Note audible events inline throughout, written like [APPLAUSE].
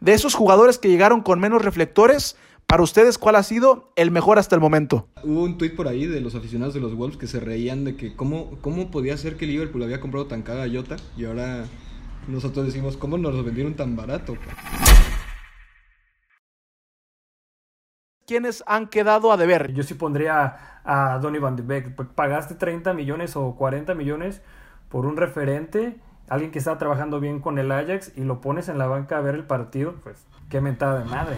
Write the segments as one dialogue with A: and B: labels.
A: De esos jugadores que llegaron con menos reflectores, para ustedes, ¿cuál ha sido el mejor hasta el momento?
B: Hubo un tuit por ahí de los aficionados de los Wolves que se reían de que cómo, cómo podía ser que Liverpool había comprado tan cara a Jota y ahora nosotros decimos, ¿cómo nos lo vendieron tan barato?
A: ¿Quiénes han quedado a deber?
C: Yo sí pondría a Donny Van de Beek. Pagaste 30 millones o 40 millones por un referente, alguien que está trabajando bien con el Ajax y lo pones en la banca a ver el partido, pues qué mentada de madre.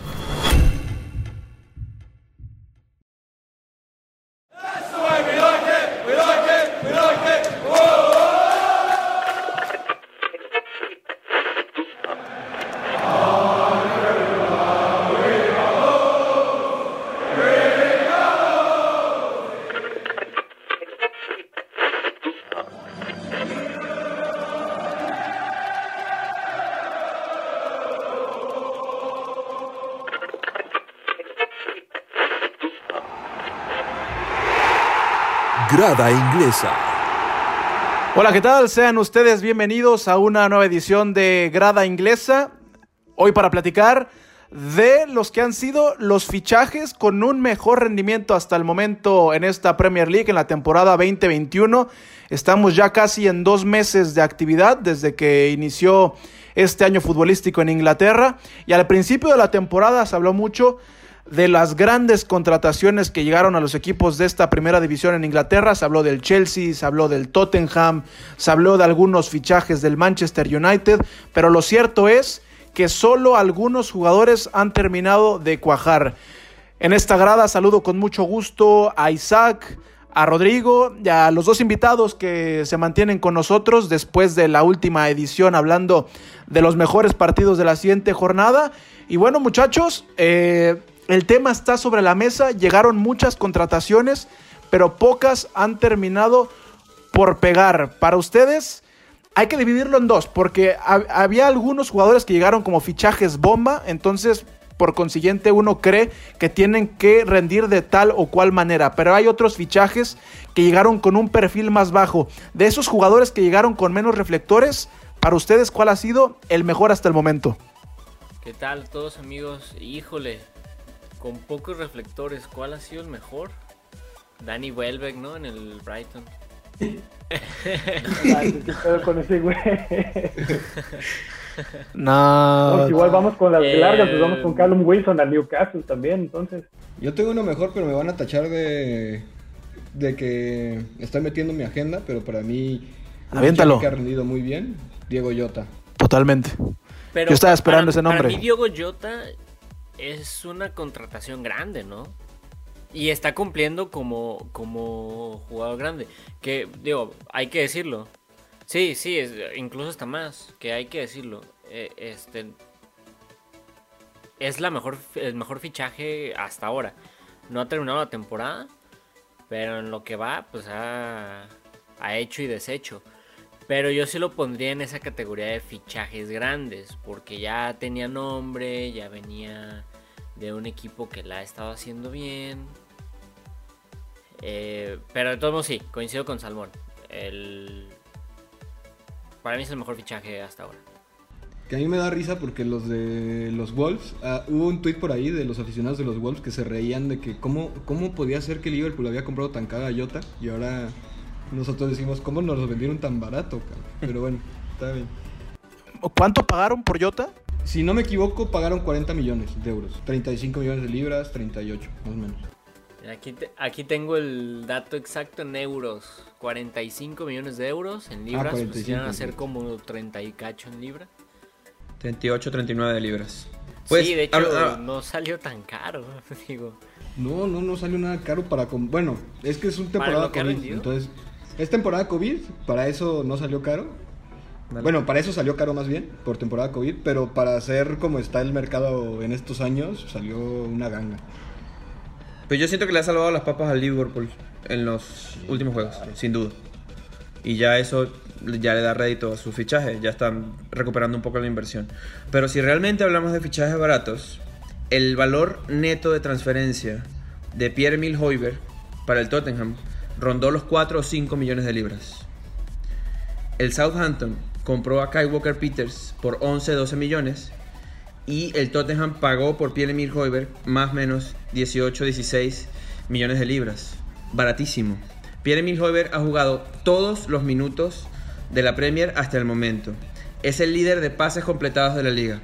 D: Grada Inglesa.
A: Hola, ¿qué tal? Sean ustedes bienvenidos a una nueva edición de Grada Inglesa. Hoy para platicar de los que han sido los fichajes con un mejor rendimiento hasta el momento en esta Premier League en la temporada 2021. Estamos ya casi en dos meses de actividad desde que inició este año futbolístico en Inglaterra y al principio de la temporada se habló mucho de las grandes contrataciones que llegaron a los equipos de esta primera división en Inglaterra. Se habló del Chelsea, se habló del Tottenham, se habló de algunos fichajes del Manchester United, pero lo cierto es que solo algunos jugadores han terminado de cuajar. En esta grada saludo con mucho gusto a Isaac, a Rodrigo y a los dos invitados que se mantienen con nosotros después de la última edición hablando de los mejores partidos de la siguiente jornada. Y bueno muchachos, eh, el tema está sobre la mesa, llegaron muchas contrataciones, pero pocas han terminado por pegar. Para ustedes hay que dividirlo en dos, porque había algunos jugadores que llegaron como fichajes bomba, entonces por consiguiente uno cree que tienen que rendir de tal o cual manera, pero hay otros fichajes que llegaron con un perfil más bajo. De esos jugadores que llegaron con menos reflectores, para ustedes, ¿cuál ha sido el mejor hasta el momento?
E: ¿Qué tal todos amigos? Híjole, con pocos reflectores, ¿cuál ha sido el mejor? Danny Welbeck, ¿no? En el Brighton.
C: con ese güey? [LAUGHS]
A: No.
C: igual vamos con las largas, pues vamos con Callum Wilson al Newcastle también, entonces.
B: Yo tengo uno mejor, pero me van a tachar de de que estoy metiendo mi agenda, pero para mí
A: Aviéntalo.
B: que ha rendido muy bien, Diego Jota.
A: Totalmente. Yo estaba esperando ese nombre.
E: Para mí Diego Jota es una contratación grande, ¿no? Y está cumpliendo como, como jugador grande. Que, digo, hay que decirlo. Sí, sí, incluso está más, que hay que decirlo. Eh, este es la mejor, el mejor fichaje hasta ahora. No ha terminado la temporada, pero en lo que va, pues ha, ha hecho y deshecho. Pero yo sí lo pondría en esa categoría de fichajes grandes, porque ya tenía nombre, ya venía de un equipo que la ha estado haciendo bien. Eh, pero de todos modos sí, coincido con Salmón. El... Para mí es el mejor fichaje hasta ahora.
B: Que a mí me da risa porque los de los Wolves, ah, hubo un tweet por ahí de los aficionados de los Wolves que se reían de que cómo, cómo podía ser que Liverpool había comprado tan cara a Jota y ahora nosotros decimos, ¿cómo nos lo vendieron tan barato? Pero bueno, [LAUGHS] está bien.
A: ¿Cuánto pagaron por Jota?
B: Si no me equivoco, pagaron 40 millones de euros. 35 millones de libras, 38, más o menos.
E: Aquí, aquí tengo el dato exacto en euros. 45 millones de euros en libras. Ah, pues a ser como 30 y cacho en libras.
F: 38, 39 de libras.
E: Pues, sí, de hecho, no salió tan caro, [LAUGHS] digo.
B: No, no, no salió nada caro para... Bueno, es que es un temporada COVID, entonces... Es temporada COVID, para eso no salió caro. Bueno, para eso salió caro más bien, por temporada COVID, pero para hacer como está el mercado en estos años, salió una ganga.
F: Pues yo siento que le ha salvado las papas al Liverpool en los últimos juegos, sin duda. Y ya eso ya le da rédito a su fichaje, ya están recuperando un poco la inversión. Pero si realmente hablamos de fichajes baratos, el valor neto de transferencia de Pierre-Emile Hoiber para el Tottenham rondó los 4 o 5 millones de libras. El Southampton compró a Kai Walker Peters por 11-12 millones y el Tottenham pagó por Pierre-Emile Hoiberg más o menos 18, 16 millones de libras. Baratísimo. Pierre-Emile Hoiberg ha jugado todos los minutos de la Premier hasta el momento. Es el líder de pases completados de la liga.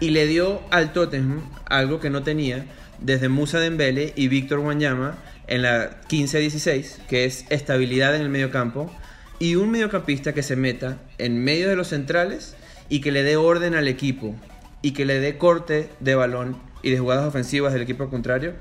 F: Y le dio al Tottenham algo que no tenía desde Musa Dembele y Víctor Wanyama en la 15-16, que es estabilidad en el medio campo y un mediocampista que se meta en medio de los centrales y que le dé orden al equipo y que le dé corte de balón y de jugadas ofensivas del equipo contrario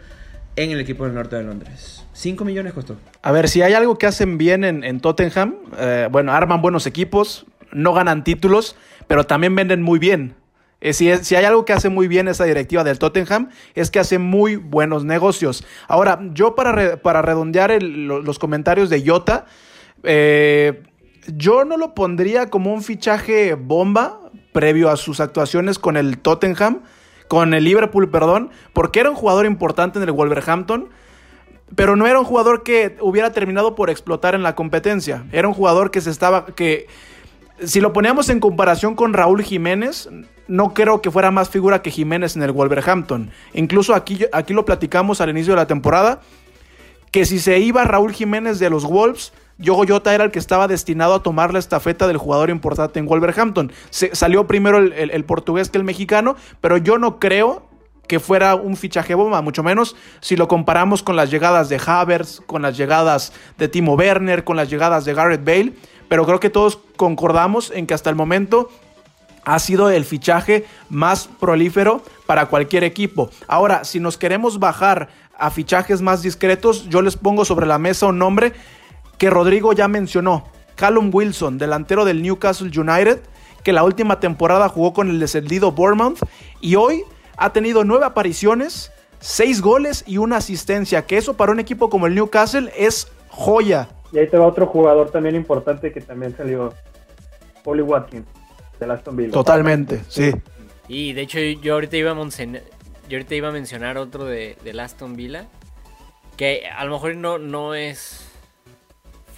F: en el equipo del norte de Londres. 5 millones costó.
A: A ver, si hay algo que hacen bien en, Tottenham, eh, bueno, arman buenos equipos, no ganan títulos, pero también venden muy bien. Eh, si, si, hay algo que hace muy bien esa directiva del Tottenham, es que hace muy buenos negocios. Ahora, yo para, para redondear los comentarios de Jota, eh, yo no lo pondría como un fichaje bomba previo a sus actuaciones con el Tottenham, con el Liverpool, perdón, porque era un jugador importante en el Wolverhampton, pero no era un jugador que hubiera terminado por explotar en la competencia. Era un jugador que se estaba que si lo poníamos en comparación con Raúl Jiménez, no creo que fuera más figura que Jiménez en el Wolverhampton. Incluso aquí, aquí lo platicamos al inicio de la temporada, que si se iba Raúl Jiménez de los Wolves, Yogo Jota era el que estaba destinado a tomar la estafeta del jugador importante en Wolverhampton. Salió primero el, portugués que el mexicano, pero yo no creo que fuera un fichaje bomba, mucho menos si lo comparamos con las llegadas de Havers, con las llegadas de Timo Werner, con las llegadas de Garrett Bale, pero creo que todos concordamos en que hasta el momento ha sido el fichaje más prolífero para cualquier equipo. Ahora, si nos queremos bajar a fichajes más discretos, yo les pongo sobre la mesa un nombre que Rodrigo ya mencionó, Callum Wilson, delantero del Newcastle United, que la última temporada jugó con el descendido Bournemouth y hoy ha tenido nueve apariciones, seis goles y una asistencia, que eso para un equipo como el Newcastle es joya.
C: Y ahí te va otro jugador también importante que también salió, Polly Watkins, de Aston Villa.
A: Totalmente, sí.
E: Y de hecho yo ahorita iba a, mencionar, yo ahorita iba a mencionar otro de, de Aston Villa, que a lo mejor no, no es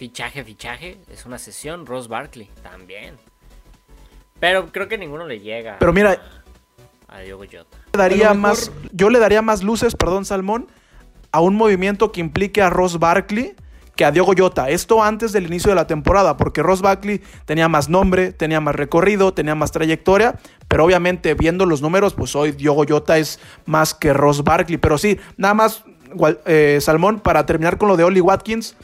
E: fichaje, fichaje, es una sesión. Ross Barkley también. Pero creo que ninguno le llega.
A: Pero mira,
E: a Diogo Jota.
A: Daría más, yo le daría más luces, perdón, Salmón, a un movimiento que implique a Ross Barkley que a Diogo Jota. Esto antes del inicio de la temporada, porque Ross Barkley tenía más nombre, tenía más recorrido, tenía más trayectoria, pero obviamente viendo los números, pues hoy Diogo Jota es más que Ross Barkley. Pero sí, nada más, eh, Salmón, para terminar con lo de Oli Watkins,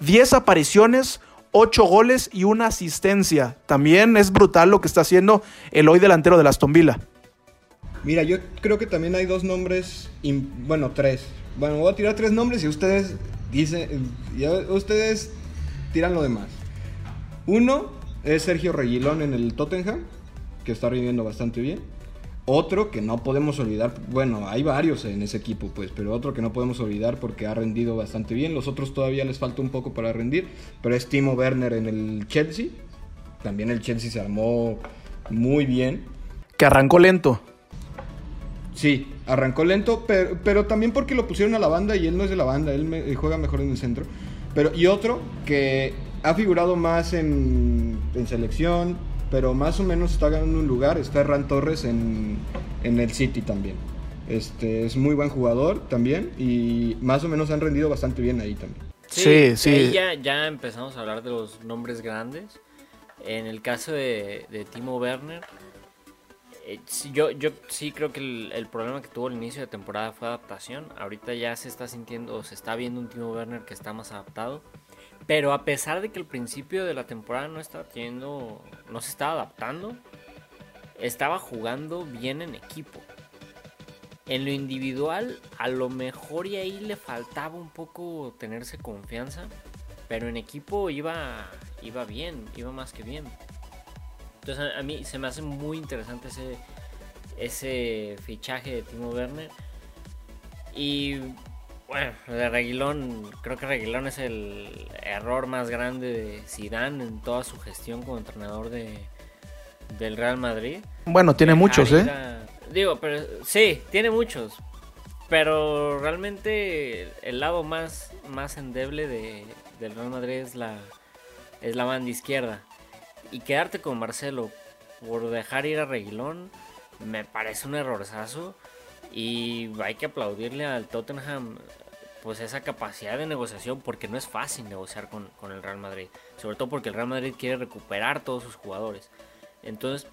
A: 10 apariciones, 8 goles y una asistencia. También es brutal lo que está haciendo el hoy delantero de Aston Villa.
B: Mira, yo creo que también hay dos nombres, bueno, tres. Bueno, voy a tirar tres nombres y ustedes dicen, ustedes tiran lo demás. Uno es Sergio Reguilón en el Tottenham, que está rindiendo bastante bien. Otro que no podemos olvidar, bueno, hay varios en ese equipo, pues, pero otro que no podemos olvidar porque ha rendido bastante bien. Los otros todavía les falta un poco para rendir, pero es Timo Werner en el Chelsea. También el Chelsea se armó muy bien.
A: Que arrancó lento.
B: Sí, arrancó lento, pero, también porque lo pusieron a la banda y él no es de la banda, él, juega mejor en el centro. Pero, y otro que ha figurado más en, en selección, pero más o menos está ganando un lugar. Está Ferran Torres en, el City también. Este, es muy buen jugador también y más o menos han rendido bastante bien ahí también.
E: Sí, sí. ya, ya, empezamos a hablar de los nombres grandes. En el caso de, Timo Werner, eh, yo, yo sí creo que el, el, problema que tuvo al inicio de temporada fue adaptación. Ahorita ya se está sintiendo, se está viendo un Timo Werner que está más adaptado. Pero a pesar de que el principio de la temporada no estaba teniendo, no se estaba adaptando, estaba jugando bien en equipo. En lo individual, a lo mejor y ahí le faltaba un poco tenerse confianza, pero en equipo iba, iba bien, iba más que bien. Entonces a mí se me hace muy interesante ese, ese fichaje de Timo Werner. Y bueno, de Reguilón, creo que Reguilón es el error más grande de Zidane en toda su gestión como entrenador de, del Real Madrid.
A: Bueno, tiene muchos, ¿eh?
E: Digo, pero sí, tiene muchos. Pero realmente el lado más, más endeble de, del Real Madrid es la, es la banda izquierda. Y quedarte con Marcelo por dejar ir a Reguilón, me parece un errorzazo y hay que aplaudirle al Tottenham pues esa capacidad de negociación porque no es fácil negociar con, con, el Real Madrid. Sobre todo porque el Real Madrid quiere recuperar todos sus jugadores. Entonces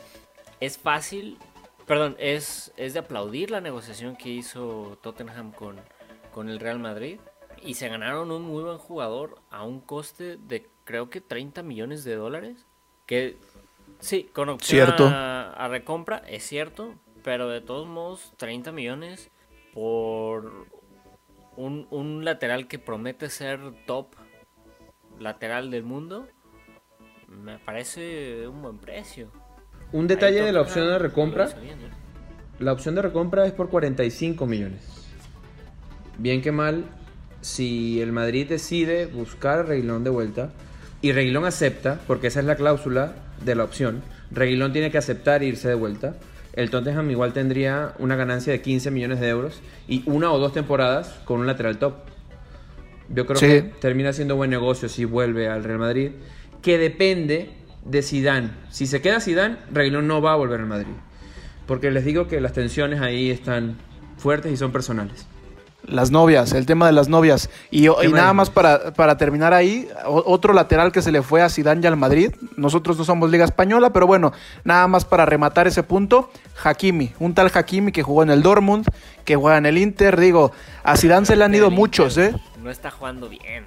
E: es fácil, perdón, es, es de aplaudir la negociación que hizo Tottenham con, con el Real Madrid. Y se ganaron un muy buen jugador a un coste de creo que 30 millones de dólares. Que sí, con opción A, recompra, es cierto. Pero de todos modos, 30 millones por un, un lateral que promete ser top lateral del mundo. Me parece un buen precio.
F: Un detalle de la opción de recompra. La opción de recompra es por 45 millones. Bien que mal, si el Madrid decide buscar a Reguilón de vuelta y Reguilón acepta, porque esa es la cláusula de la opción, Reguilón tiene que aceptar irse de vuelta, el Tottenham igual tendría una ganancia de 15 millones de euros y una o dos temporadas con un lateral top. Yo creo que termina siendo buen negocio si vuelve al Real Madrid, que depende de Zidane. Si se queda Zidane, Reguilón no va a volver al Madrid. Porque les digo que las tensiones ahí están fuertes y son personales.
A: Las novias, el tema de las novias. Y, nada más para, para, terminar ahí, otro lateral que se le fue a Zidane y al Madrid. Nosotros no somos Liga Española, pero bueno, nada más para rematar ese punto. Hakimi, un tal Hakimi que jugó en el Dortmund, que juega en el Inter. Digo, a Zidane se le han ido muchos, ¿eh?
E: No está jugando bien.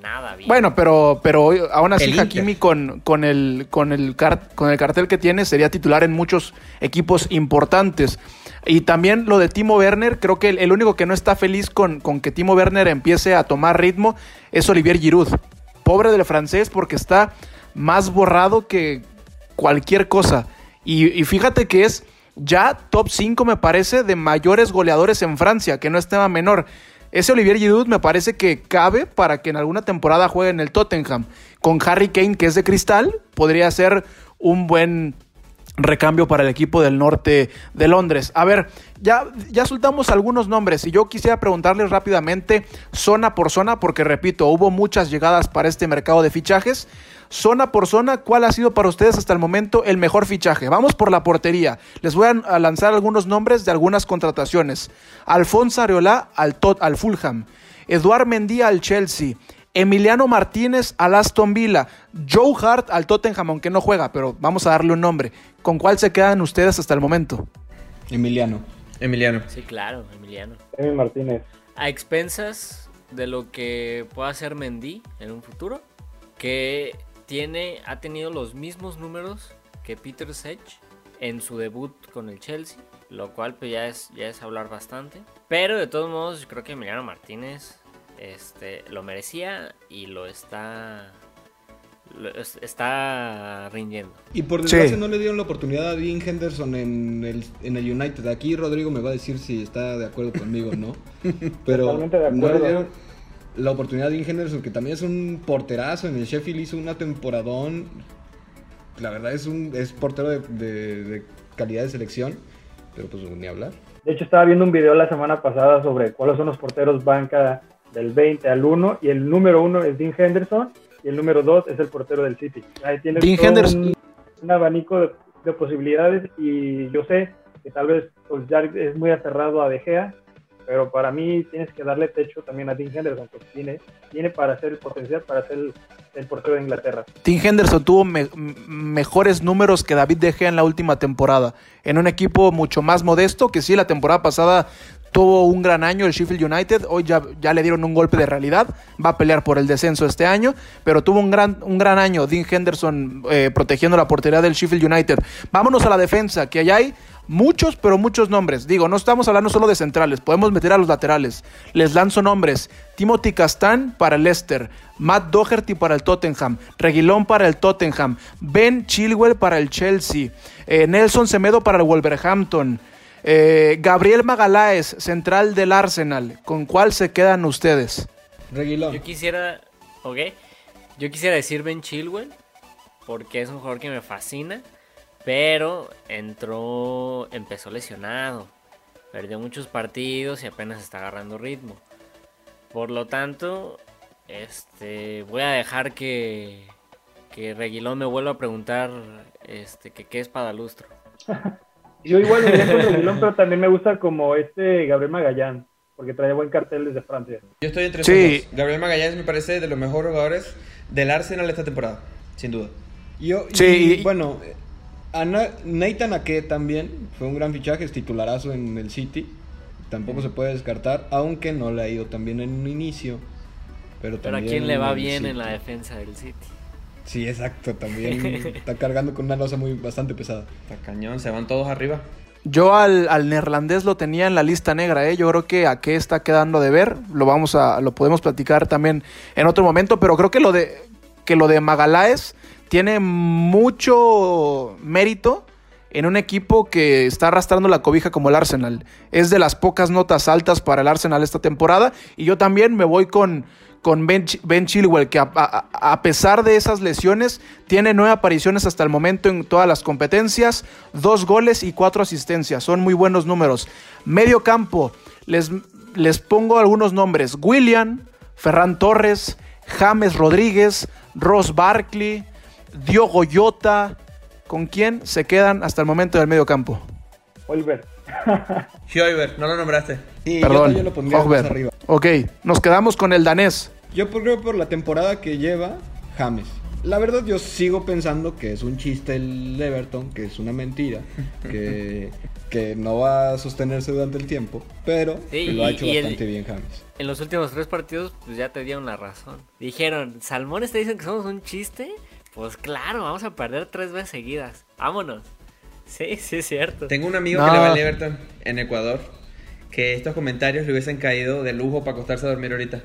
E: Nada bien.
A: Bueno, pero, pero aún así Hakimi con, con, el, con, el con el cartel que tiene sería titular en muchos equipos importantes. Y también lo de Timo Werner, creo que el, único que no está feliz con, que Timo Werner empiece a tomar ritmo es Olivier Giroud. Pobre del francés porque está más borrado que cualquier cosa. Y, y fíjate que es ya top 5 me parece de mayores goleadores en Francia, que no es tema menor. Ese Olivier Giroud me parece que cabe para que en alguna temporada juegue en el Tottenham. Con Harry Kane, que es de cristal, podría ser un buen recambio para el equipo del norte de Londres. A ver, ya, ya soltamos algunos nombres y yo quisiera preguntarles rápidamente, zona por zona, porque repito, hubo muchas llegadas para este mercado de fichajes. Zona por zona, ¿cuál ha sido para ustedes hasta el momento el mejor fichaje? Vamos por la portería. Les voy a lanzar algunos nombres de algunas contrataciones. Alfonso Areola al, Tot, al Fulham. Eduard Mendy al Chelsea. Emiliano Martínez al Aston Villa, Joe Hart al Tottenham, aunque no juega, pero vamos a darle un nombre. ¿Con cuál se quedan ustedes hasta el momento?
B: Emiliano.
F: Emiliano.
E: Sí, claro, Emiliano.
C: Emiliano Martínez.
E: A expensas de lo que pueda hacer Mendy en un futuro, que tiene, ha tenido los mismos números que Peter Sech en su debut con el Chelsea, lo cual pues ya es, ya es hablar bastante. Pero de todos modos, creo que Emiliano Martínez este, lo merecía y lo está está rindiendo.
B: Y por desgracia no le dieron la oportunidad a Dean Henderson en el, en el United. Aquí Rodrigo me va a decir si está de acuerdo conmigo no. [LAUGHS] Pero no le dieron la oportunidad a Dean Henderson, que también es un porterazo. En el Sheffield hizo una temporadón. La verdad es un es portero de, de calidad de selección. Pero pues ni hablar.
C: De hecho, estaba viendo un video la semana pasada sobre cuáles son los porteros banca del 20 al 1 y el número 1 es Dean Henderson y el número 2 es el portero del City. Ahí tienes Un, abanico de, posibilidades y yo sé que tal vez pues, ya es muy aferrado a De Gea, pero para mí tienes que darle techo también a Dean Henderson, que tiene, tiene para ser el potencial para ser el, portero de Inglaterra.
A: Dean Henderson tuvo mejores números que David De Gea en la última temporada, en un equipo mucho más modesto, que sí, la temporada pasada tuvo un gran año el Sheffield United, hoy ya, ya, le dieron un golpe de realidad, va a pelear por el descenso este año, pero tuvo un gran, un gran año Dean Henderson eh, protegiendo la portería del Sheffield United. Vámonos a la defensa, que allá hay muchos, pero muchos nombres. Digo, no estamos hablando solo de centrales, podemos meter a los laterales. Les lanzo nombres. Timothy Castan para el Leicester, Matt Doherty para el Tottenham, Reguilón para el Tottenham, Ben Chilwell para el Chelsea, eh, Nelson Semedo para el Wolverhampton, eh, Gabriel Magaláes, central del Arsenal. ¿Con cuál se quedan ustedes?
B: Reguilón.
E: Yo quisiera, ok, yo quisiera decir Ben Chilwell, porque es un jugador que me fascina, pero entró, empezó lesionado, perdió muchos partidos y apenas está agarrando ritmo. Por lo tanto, este, voy a dejar que, que Reguilón me vuelva a preguntar este, que qué es Padalustro. [LAUGHS]
C: Yo igual me con Reguilón, [LAUGHS] pero también me gusta como este Gabriel Magallán, porque trae buen cartel desde Francia.
F: Yo estoy entre sí. Gabriel Magallán me parece de los mejores jugadores del Arsenal esta temporada, sin duda.
B: Yo, sí. bueno, Nathan Ake también fue un gran fichaje, es titularazo en el City. Tampoco se puede descartar, aunque no le ha ido tan bien en un inicio. Pero,
E: pero a quién le va bien en la defensa del City.
B: Sí, exacto, también [LAUGHS] está cargando con una losa muy bastante pesada.
F: Está cañón, se van todos arriba.
A: Yo al, al, neerlandés lo tenía en la lista negra, ¿eh? yo creo que a qué está quedando de ver, lo vamos a, lo podemos platicar también en otro momento, pero creo que lo de que lo de Magaláes tiene mucho mérito en un equipo que está arrastrando la cobija como el Arsenal. Es de las pocas notas altas para el Arsenal esta temporada y yo también me voy con con Ben, Chilwell, que a, pesar de esas lesiones, tiene nueve apariciones hasta el momento en todas las competencias, dos goles y cuatro asistencias. Son muy buenos números. Medio campo, les, les pongo algunos nombres. William, Ferran Torres, James Rodríguez, Ross Barkley, Diogo Jota. ¿Con quién se quedan hasta el momento del medio campo?
C: Oliver. [LAUGHS]
F: no lo nombraste.
A: Perdón, yo, lo pondría más arriba. Ok, nos quedamos con el danés.
B: Yo creo por la temporada que lleva James. La verdad yo sigo pensando que es un chiste el Everton, que es una mentira, [LAUGHS] que, que no va a sostenerse durante el tiempo, pero lo ha hecho bastante bien James.
E: En los últimos tres partidos pues ya te dieron la razón. Dijeron, ¿Salmones te dicen que somos un chiste? Pues claro, vamos a perder tres veces seguidas. Vámonos. Sí, sí es cierto.
F: Tengo un amigo que le va al Everton en Ecuador que estos comentarios le hubiesen caído de lujo para acostarse a dormir ahorita.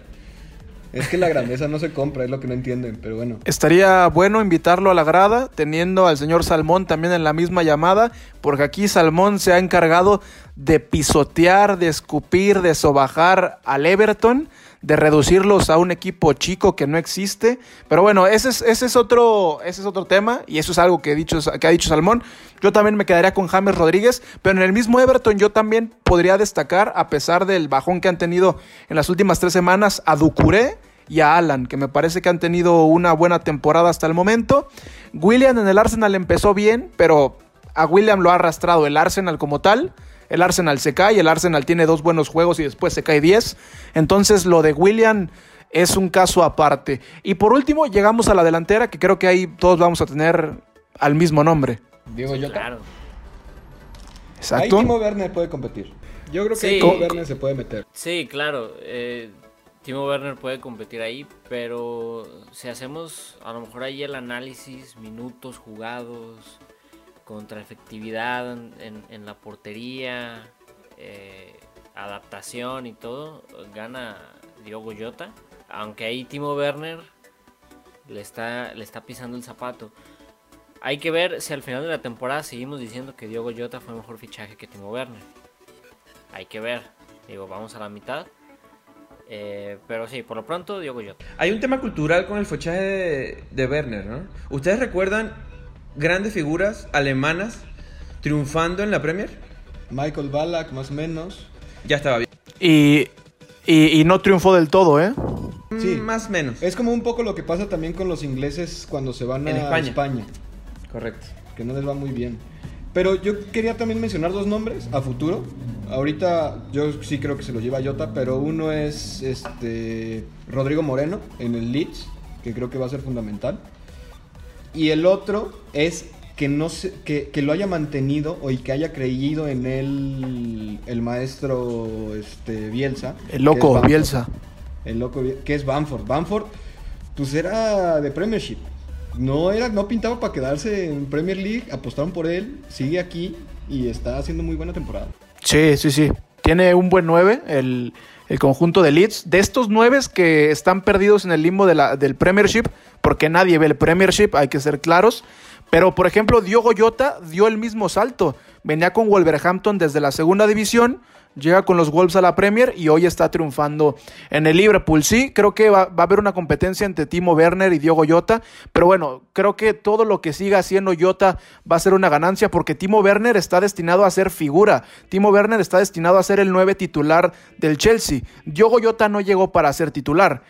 B: Es que la grandeza no se compra, es lo que no entienden, pero bueno.
A: Estaría bueno invitarlo a la grada, teniendo al señor Salmón también en la misma llamada, porque aquí Salmón se ha encargado de pisotear, de escupir, de sobajar al Everton de reducirlos a un equipo chico que no existe. Pero bueno, ese es, ese es, otro, ese es otro tema y eso es algo que, he dicho, que ha dicho Salmón. Yo también me quedaría con James Rodríguez, pero en el mismo Everton yo también podría destacar, a pesar del bajón que han tenido en las últimas tres semanas, a Ducuré y a Alan, que me parece que han tenido una buena temporada hasta el momento. William en el Arsenal empezó bien, pero a William lo ha arrastrado el Arsenal como tal. El Arsenal se cae, el Arsenal tiene dos buenos juegos y después se cae 10. Entonces lo de William es un caso aparte. Y por último llegamos a la delantera, que creo que ahí todos vamos a tener al mismo nombre.
B: Diego Jota.
E: Claro.
B: Exacto. Ahí Timo Werner puede competir. Yo creo que Timo Werner se puede meter.
E: Sí, claro. Eh, Timo Werner puede competir ahí, pero si hacemos a lo mejor ahí el análisis, minutos jugados, contra efectividad en, la portería, eh, adaptación y todo, gana Diogo Jota. Aunque ahí Timo Werner le está, le está pisando el zapato. Hay que ver si al final de la temporada seguimos diciendo que Diogo Jota fue mejor fichaje que Timo Werner. Hay que ver. Digo, vamos a la mitad. Eh, pero sí, por lo pronto, Diogo Jota.
F: Hay un tema cultural con el fichaje de, de Werner, ¿no? ¿Ustedes recuerdan grandes figuras alemanas triunfando en la Premier?
B: Michael Ballack, más o menos.
F: Ya estaba bien.
A: Y, y, no triunfó del todo, ¿eh?
F: Mm, sí. Más o menos.
B: Es como un poco lo que pasa también con los ingleses cuando se van a España.
F: Correcto.
B: Que no les va muy bien. Pero yo quería también mencionar dos nombres a futuro. Ahorita yo sí creo que se los lleva Jota, pero uno es este Rodrigo Moreno en el Leeds, que creo que va a ser fundamental. Y el otro es que no se, que, lo haya mantenido o y que haya creído en él el maestro este, Bielsa.
A: El loco Bielsa.
B: El loco que es Bamford. Bamford, pues era de Premiership. No, era, no pintaba para quedarse en Premier League, apostaron por él, sigue aquí y está haciendo muy buena temporada.
A: Sí, sí, sí. Tiene un buen 9, el, conjunto de Leeds. De estos 9 que están perdidos en el limbo de la, del Premiership, porque nadie ve el Premiership, hay que ser claros. Pero, por ejemplo, Diogo Jota dio el mismo salto. Venía con Wolverhampton desde la segunda división, llega con los Wolves a la Premier y hoy está triunfando en el Liverpool. Sí, creo que va, a haber una competencia entre Timo Werner y Diogo Jota, pero bueno, creo que todo lo que siga haciendo Jota va a ser una ganancia porque Timo Werner está destinado a ser figura. Timo Werner está destinado a ser el nueve titular del Chelsea. Diogo Jota no llegó para ser titular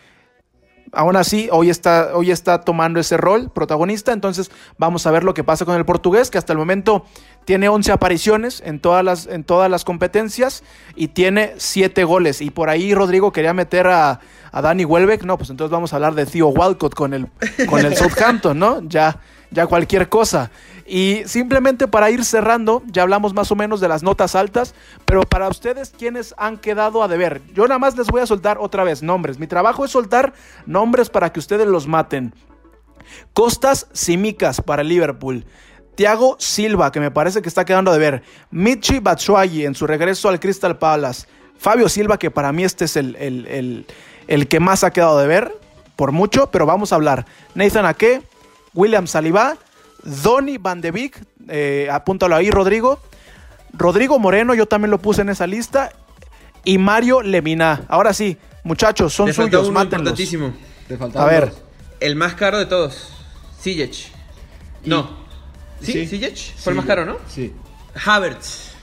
A: aún así, hoy está, hoy está tomando ese rol protagonista. Entonces, vamos a ver lo que pasa con el portugués, que hasta el momento tiene 11 apariciones en todas las, en todas las competencias y tiene 7 goles. Y por ahí Rodrigo quería meter a, a Dani Welbeck. No, pues entonces vamos a hablar de Theo Walcott con el, con el [LAUGHS] Southampton, ¿no? Ya, ya cualquier cosa. Y simplemente para ir cerrando, ya hablamos más o menos de las notas altas, pero para ustedes, ¿quiénes han quedado a deber? Yo nada más les voy a soltar otra vez nombres. Mi trabajo es soltar nombres para que ustedes los maten. Costas Simicas para Liverpool. Thiago Silva, que me parece que está quedando a deber. Michi Batshuayi en su regreso al Crystal Palace. Fabio Silva, que para mí este es el, el, que más ha quedado de ver, por mucho, pero vamos a hablar. Nathan Ake, William Saliba, Donny Van de Beek, eh, apúntalo ahí, Rodrigo. Rodrigo Moreno, yo también lo puse en esa lista. Y Mario Lemina. Ahora sí, muchachos, son suyos, mátenlos.
F: a ver. El más caro de todos. Ziyech. No. ¿Sí? sí. Fue el más caro, ¿no?
B: Sí.
F: Havertz.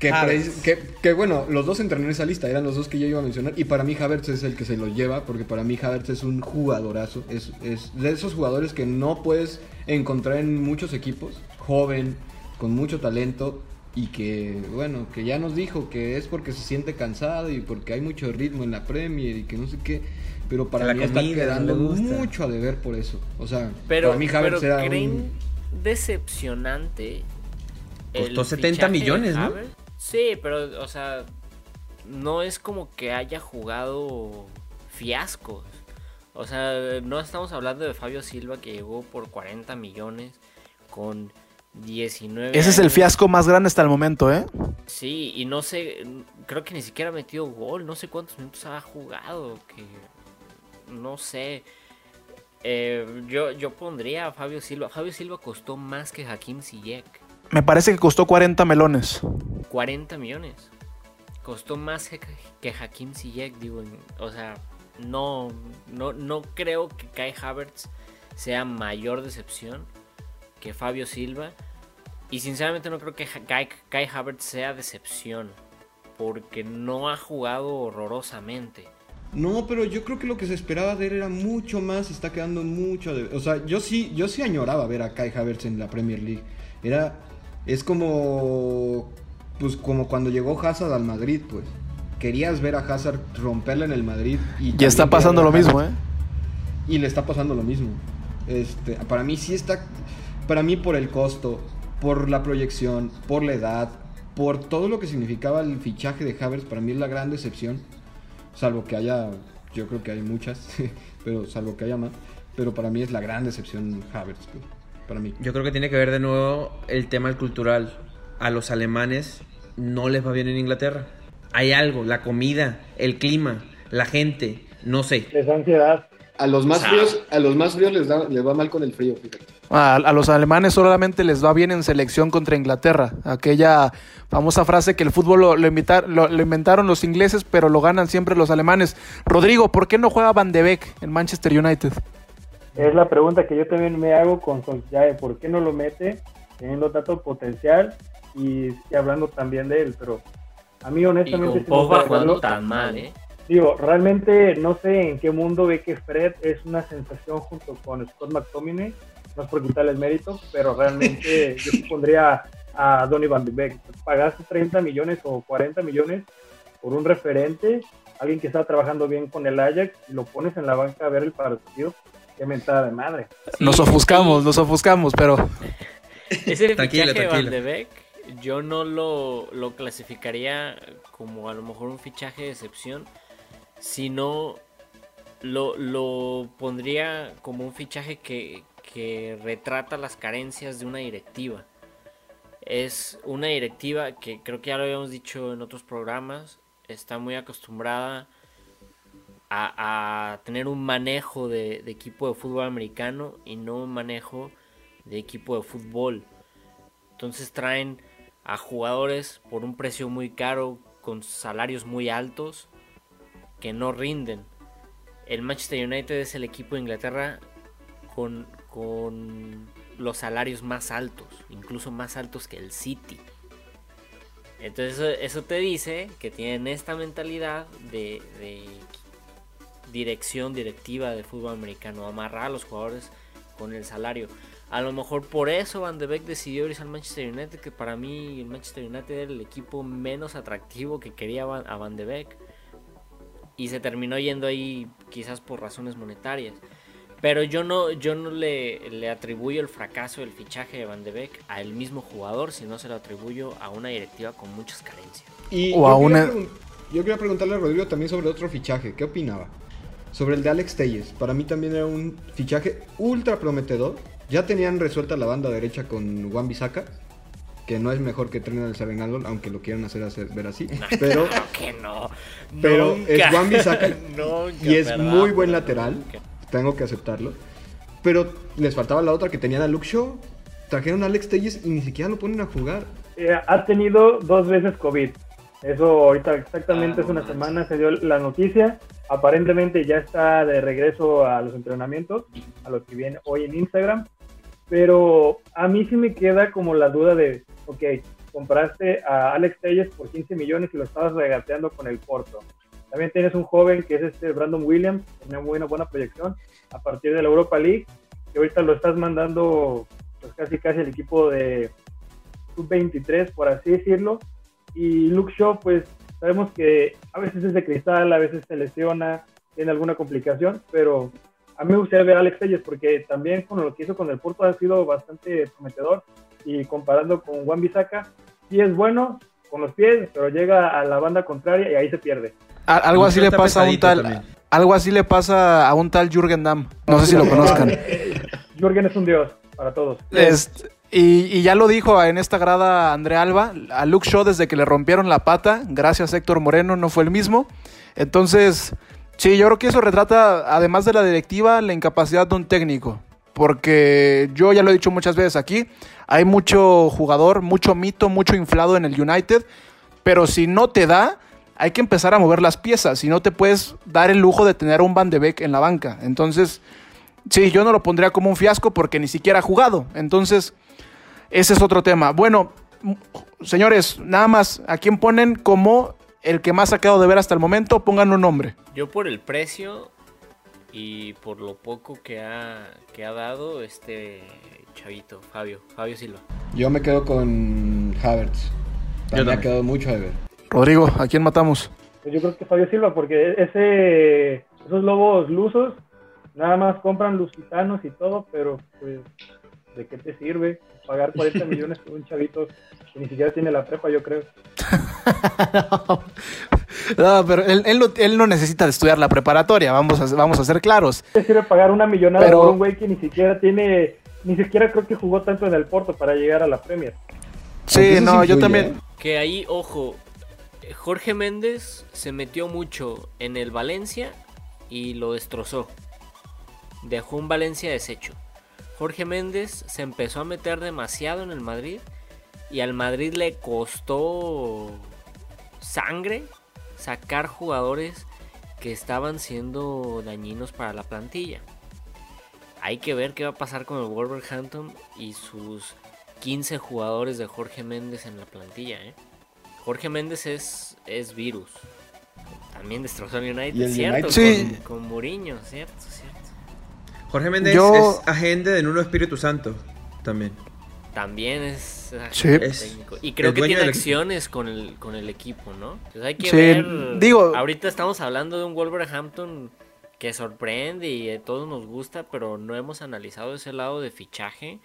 B: Que, bueno, los dos entraron en esa lista, eran los dos que yo iba a mencionar. Y para mí Havertz es el que se lo lleva, porque para mí Havertz es un jugadorazo. Es, es de esos jugadores que no puedes encontrar en muchos equipos. Joven, con mucho talento. Y que, bueno, que ya nos dijo que es porque se siente cansado y porque hay mucho ritmo en la Premier y que no sé qué. Pero para mí está quedando mucho a deber por eso. O sea,
E: para mí Havertz era un... decepcionante.
F: Costó 70 millones, ¿no?
E: Sí, pero, o sea, no es como que haya jugado fiascos. O sea, no estamos hablando de Fabio Silva que llegó por 40 millones con 19.
A: Ese es el fiasco más grande hasta el momento, ¿eh?
E: Sí, y no sé, creo que ni siquiera ha metido gol, no sé cuántos minutos ha jugado, que no sé. Eh, yo, yo pondría a Fabio Silva. Fabio Silva costó más que Hakim Ziyech.
A: Me parece que costó 40 melones.
E: 40 millones. Costó más que, Hakim Ziyech, digo. O sea, no, no, no creo que Kai Havertz sea mayor decepción que Fabio Silva. Y sinceramente no creo que Kai, Kai Havertz sea decepción. Porque no ha jugado horrorosamente.
B: No, pero yo creo que lo que se esperaba de él era mucho más, está quedando mucho de... O sea, yo sí, yo sí añoraba ver a Kai Havertz en la Premier League. Era es como pues como cuando llegó Hazard al Madrid, pues. Querías ver a Hazard romperla en el Madrid y
A: ya está pasando lo mismo, ¿eh?
B: Y le está pasando lo mismo. Este, para mí sí está para mí por el costo, por la proyección, por la edad, por todo lo que significaba el fichaje de Havertz, para mí es la gran decepción. Salvo que haya, yo creo que hay muchas, [LAUGHS] pero salvo que haya más. Pero para mí es la gran decepción Havertz. Pues mí.
F: Yo creo que tiene que ver de nuevo el tema cultural. A los alemanes no les va bien en Inglaterra. Hay algo, la comida, el clima, la gente, no sé.
C: Les ansiedad.
B: A los más fríos, a los más fríos les, da, les va mal con el frío,
A: A, los alemanes solamente les va bien en selección contra Inglaterra. Aquella famosa frase que el fútbol lo, lo, inventaron los ingleses, pero lo ganan siempre los alemanes. Rodrigo, ¿por qué no juega Van de Beek en Manchester United?
C: Es la pregunta que yo también me hago con Solskjaer, ¿por qué no lo mete teniendo tanto potencial y, hablando también de él? Pero a mí honestamente...
E: Y jugando tan mal, ¿eh?
C: Digo, realmente no sé en qué mundo ve que Fred es una sensación junto con Scott McTominay, no es por quitarles mérito, pero realmente [LAUGHS] yo pondría a Donny Van de Beek. Pagaste 30 millones o 40 millones por un referente, alguien que está trabajando bien con el Ajax, y lo pones en la banca a ver el partido, Qué mentada de madre.
A: nos ofuscamos, nos ofuscamos, pero.
E: Ese fichaje de Van de Beek, yo no lo, lo clasificaría como a lo mejor un fichaje de excepción, sino lo, lo pondría como un fichaje que, que retrata las carencias de una directiva. Es una directiva que creo que ya lo habíamos dicho en otros programas, está muy acostumbrada a, tener un manejo de, equipo de fútbol americano y no un manejo de equipo de fútbol. Entonces traen a jugadores por un precio muy caro, con salarios muy altos, que no rinden. El Manchester United es el equipo de Inglaterra con, con los salarios más altos, incluso más altos que el City. Entonces eso, te dice que tienen esta mentalidad de, de dirección, directiva de fútbol americano, amarrar a los jugadores con el salario. A lo mejor por eso Van de Beek decidió irse al Manchester United, que para mí el Manchester United era el equipo menos atractivo que quería a Van de Beek. Y se terminó yendo ahí quizás por razones monetarias. Pero yo no, yo no le, le atribuyo el fracaso del fichaje de Van de Beek a el mismo jugador, sino se lo atribuyo a una directiva con muchas carencias.
B: Y o a una... yo quería preguntarle a Rodrigo también sobre otro fichaje. ¿Qué opinaba? Sobre el de Alex Telles. Para mí también era un fichaje ultra prometedor. Ya tenían resuelta la banda derecha con Juan Bisaca, que no es mejor que Trina del Serenalo, aunque lo quieran hacer, hacer ver así. [LAUGHS] Pero, [LAUGHS]
E: que no.
B: Pero es Juan Bisaca [LAUGHS] y es muy buen lateral. Tengo que aceptarlo. Pero les faltaba la otra que tenían a Luke Shaw. Trajeron a Alex Telles y ni siquiera lo ponen a jugar.
D: Eh, ha tenido dos veces COVID. Eso ahorita exactamente ah, hace una semana se dio la noticia. Aparentemente ya está de regreso a los entrenamientos, a lo que viene hoy en Instagram. Pero a mí sí me queda como la duda de, ok, compraste a Alex Telles por 15 millones y lo estabas regateando con el Porto. También tienes un joven que es este Brandon Williams, una buena, buena proyección a partir de la Europa League, que ahorita lo estás mandando pues casi casi al equipo de sub-23, por así decirlo. Y Luke Shaw, pues sabemos que a veces es de cristal, a veces se lesiona, tiene alguna complicación, pero a mí me gustaría ver a Alex Telles porque también con lo que hizo con el Porto ha sido bastante prometedor y comparando con Juan Bisaca, sí es bueno con los pies, pero llega a la banda contraria y ahí se pierde
A: algo así le pasa a un tal. Algo así le pasa a un tal Jürgen Damm. No sé si lo [LAUGHS] conozcan.
D: Jürgen es un dios para todos.
A: Y, ya lo dijo en esta grada André Alba. A Luke Shaw, desde que le rompieron la pata, gracias a Héctor Moreno, no fue el mismo. Entonces, sí, yo creo que eso retrata, además de la directiva, la incapacidad de un técnico. Porque yo ya lo he dicho muchas veces aquí, hay mucho jugador, mucho mito, mucho inflado en el United, pero si no te da, hay que empezar a mover las piezas. Si no te puedes dar el lujo de tener un Van de Beek en la banca. Entonces, sí, yo no lo pondría como un fiasco porque ni siquiera ha jugado. Entonces, ese es otro tema. Bueno, señores, nada más, ¿a quién ponen como el que más ha quedado de ver hasta el momento? Pongan un nombre.
E: Yo por el precio y por lo poco que ha, que ha dado este chavito, Fabio, Fabio Silva.
B: Yo me quedo con Havertz. me ha quedado mucho de ver.
A: Rodrigo, ¿a quién matamos?
D: Pues yo creo que Fabio Silva, porque ese, esos lobos lusos nada más compran lusitanos y todo, pero pues, ¿de qué te sirve pagar 40 [LAUGHS] millones por un chavito que ni siquiera tiene la prepa, yo creo? [LAUGHS]
A: no, pero él, no, necesita de estudiar la preparatoria, vamos a, vamos a ser claros.
D: ¿Qué sirve pagar una millonada por un güey que ni siquiera tiene, ni siquiera creo que jugó tanto en el Porto para llegar a la Premier?
A: Sí, no, yo también. ¿eh?
E: Que ahí, ojo, Jorge Méndez se metió mucho en el Valencia y lo destrozó. Dejó un Valencia deshecho. Jorge Méndez se empezó a meter demasiado en el Madrid y al Madrid le costó sangre sacar jugadores que estaban siendo dañinos para la plantilla. Hay que ver qué va a pasar con el Wolverhampton y sus 15 jugadores de Jorge Méndez en la plantilla. ¿eh? Jorge Méndez es, es virus. También destrozó el United, ¿cierto? Sí. Con, Mourinho, ¿cierto? ¿cierto?
F: Jorge Méndez es agente de Nuno Espíritu Santo, también.
E: También es, técnico. Y creo que tiene acciones con el, con el equipo, ¿no? Entonces hay que ver. Digo, ahorita estamos hablando de un Wolverhampton que sorprende y a todos nos gusta, pero no hemos analizado ese lado de fichaje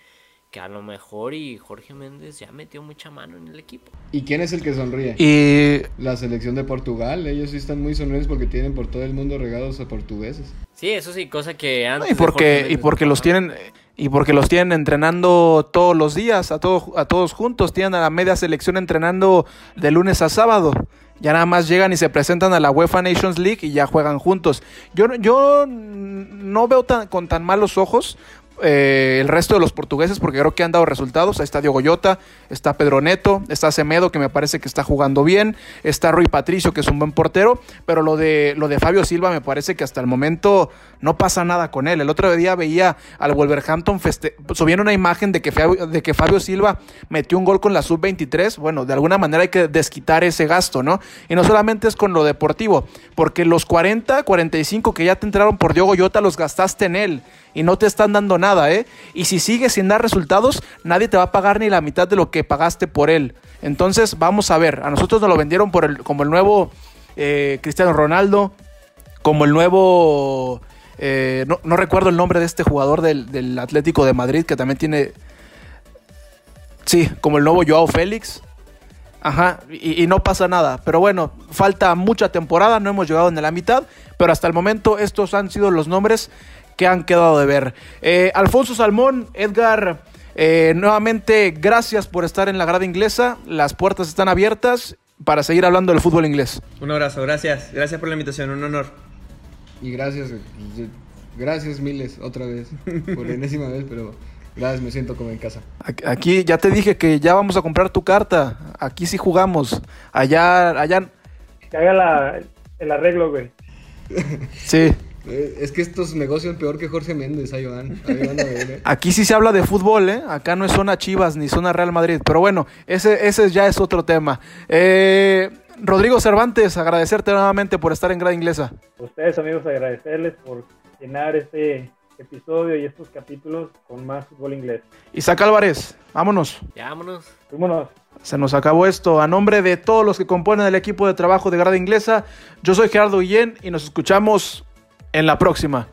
E: que a lo mejor y Jorge Méndez ya metió mucha mano en el equipo.
B: ¿Y quién es el que sonríe?
A: Y
B: la selección de Portugal, ellos sí están muy sonrientes porque tienen por todo el mundo regados a portugueses.
E: Sí, eso sí, cosa que antes
A: y porque y porque los tienen y porque los tienen entrenando todos los días, a todos a todos juntos, tienen a la media selección entrenando de lunes a sábado. Ya nada más llegan y se presentan a la UEFA Nations League y ya juegan juntos. Yo, yo no veo tan, con tan malos ojos eh, el resto de los portugueses porque creo que han dado resultados. Ahí está Diogo Jota, está Pedro Neto, está Semedo que me parece que está jugando bien, está Rui Patricio que es un buen portero, pero lo de, lo de Fabio Silva me parece que hasta el momento no pasa nada con él. El otro día veía al Wolverhampton subiendo una imagen de que, Fabio, de que Fabio Silva metió un gol con la sub-23. Bueno, de alguna manera hay que desquitar ese gasto, ¿no? Y no solamente es con lo deportivo, porque los 40, 45 que ya te entraron por Diogo Jota los gastaste en él y no te están dando nada, ¿eh? Y si sigues sin dar resultados, nadie te va a pagar ni la mitad de lo que pagaste por él. Entonces, vamos a ver, a nosotros nos lo vendieron por el, como el nuevo eh, Cristiano Ronaldo, como el nuevo... Eh, no, recuerdo el nombre de este jugador del, Atlético de Madrid, que también tiene... Sí, como el nuevo Joao Félix. Ajá, y, y, no pasa nada. Pero bueno, falta mucha temporada, no hemos llegado en la mitad, pero hasta el momento estos han sido los nombres que han quedado de ver. Eh, Alfonso Salmón, Edgar, eh, nuevamente gracias por estar en la grada inglesa. Las puertas están abiertas para seguir hablando del fútbol inglés.
F: Un abrazo, gracias. Gracias por la invitación, un honor.
B: Y gracias, gracias miles otra vez, por enésima vez, pero gracias, me siento como en casa.
A: Aquí ya te dije que ya vamos a comprar tu carta. Aquí sí jugamos. Allá, allá.
D: Que haga el arreglo, güey.
A: Sí.
B: Es que estos negocios peor que Jorge Méndez, ahí van. ¿eh?
A: Aquí sí se habla de fútbol, ¿eh? Acá no es zona Chivas ni zona Real Madrid. Pero bueno, ese, ese ya es otro tema. Eh, Rodrigo Cervantes, agradecerte nuevamente por estar en Grada Inglesa.
D: Ustedes, amigos, agradecerles por llenar este episodio y estos capítulos con más fútbol inglés.
A: Isaac Álvarez, vámonos.
E: Ya, vámonos.
D: Vámonos.
A: Se nos acabó esto. A nombre de todos los que componen el equipo de trabajo de Grada Inglesa, yo soy Gerardo Guillén y nos escuchamos en la próxima.